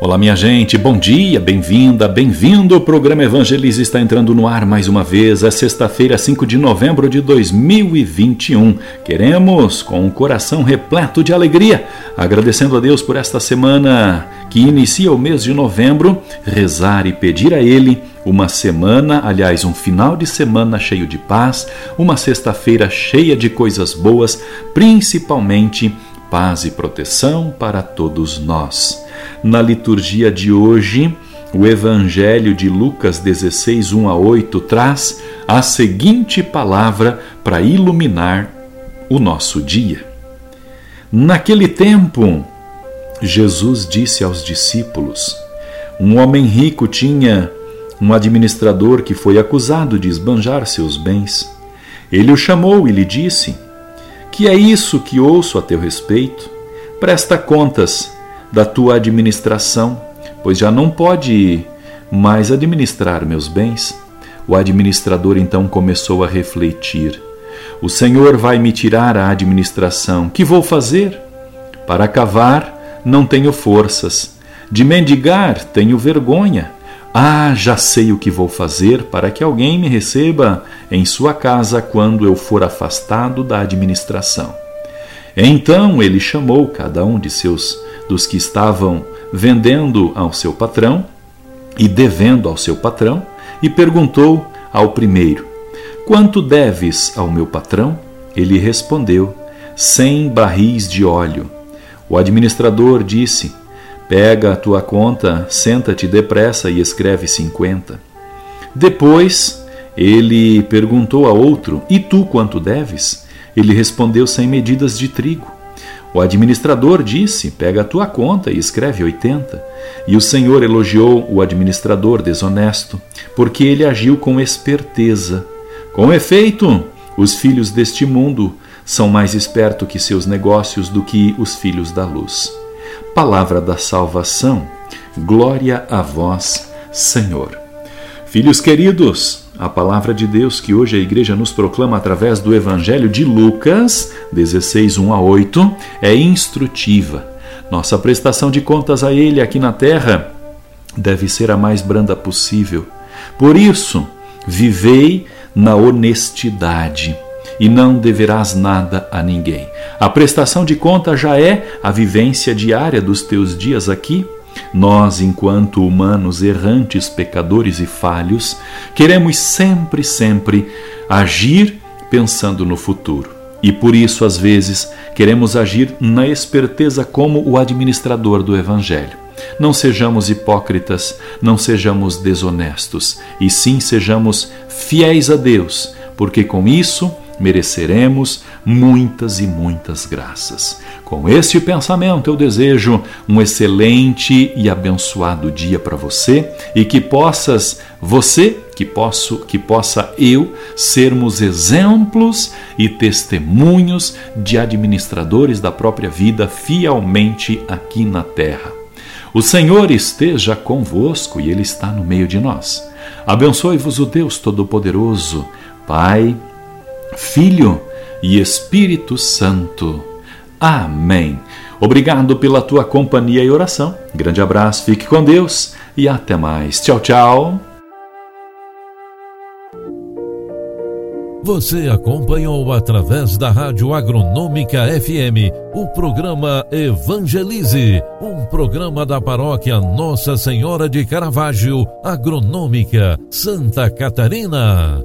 Olá, minha gente, bom dia, bem-vinda, bem-vindo. O programa Evangelize está entrando no ar mais uma vez. É sexta-feira, 5 de novembro de 2021. Queremos, com o coração repleto de alegria, agradecendo a Deus por esta semana que inicia o mês de novembro, rezar e pedir a Ele uma semana, aliás, um final de semana cheio de paz, uma sexta-feira cheia de coisas boas, principalmente paz e proteção para todos nós. Na liturgia de hoje, o Evangelho de Lucas 16, 1 a 8 traz a seguinte palavra para iluminar o nosso dia. Naquele tempo, Jesus disse aos discípulos: Um homem rico tinha um administrador que foi acusado de esbanjar seus bens. Ele o chamou e lhe disse: Que é isso que ouço a teu respeito? Presta contas da tua administração, pois já não pode mais administrar meus bens. O administrador então começou a refletir: O Senhor vai me tirar a administração. Que vou fazer? Para cavar, não tenho forças. De mendigar, tenho vergonha. Ah, já sei o que vou fazer para que alguém me receba em sua casa quando eu for afastado da administração. Então ele chamou cada um de seus dos que estavam vendendo ao seu patrão e devendo ao seu patrão, e perguntou ao primeiro: Quanto deves ao meu patrão? Ele respondeu: Cem barris de óleo. O administrador disse: Pega a tua conta, senta-te depressa e escreve cinquenta. Depois ele perguntou a outro: E tu quanto deves? Ele respondeu: Cem medidas de trigo. O administrador disse: Pega a tua conta e escreve 80. E o Senhor elogiou o administrador desonesto, porque ele agiu com esperteza. Com efeito, os filhos deste mundo são mais espertos que seus negócios do que os filhos da luz. Palavra da salvação, glória a vós, Senhor. Filhos queridos, a palavra de Deus que hoje a igreja nos proclama através do Evangelho de Lucas 16, 1 a 8, é instrutiva. Nossa prestação de contas a Ele aqui na terra deve ser a mais branda possível. Por isso, vivei na honestidade e não deverás nada a ninguém. A prestação de conta já é a vivência diária dos teus dias aqui nós, enquanto humanos errantes, pecadores e falhos, queremos sempre, sempre agir pensando no futuro. E por isso, às vezes, queremos agir na esperteza como o administrador do Evangelho. Não sejamos hipócritas, não sejamos desonestos, e sim sejamos fiéis a Deus, porque com isso mereceremos muitas e muitas graças. Com este pensamento, eu desejo um excelente e abençoado dia para você e que possas você, que posso, que possa eu sermos exemplos e testemunhos de administradores da própria vida fielmente aqui na terra. O Senhor esteja convosco e ele está no meio de nós. Abençoe-vos o Deus todo-poderoso, Pai, Filho e Espírito Santo. Amém. Obrigado pela tua companhia e oração. Grande abraço, fique com Deus e até mais. Tchau, tchau. Você acompanhou através da Rádio Agronômica FM o programa Evangelize, um programa da paróquia Nossa Senhora de Caravaggio, Agronômica, Santa Catarina.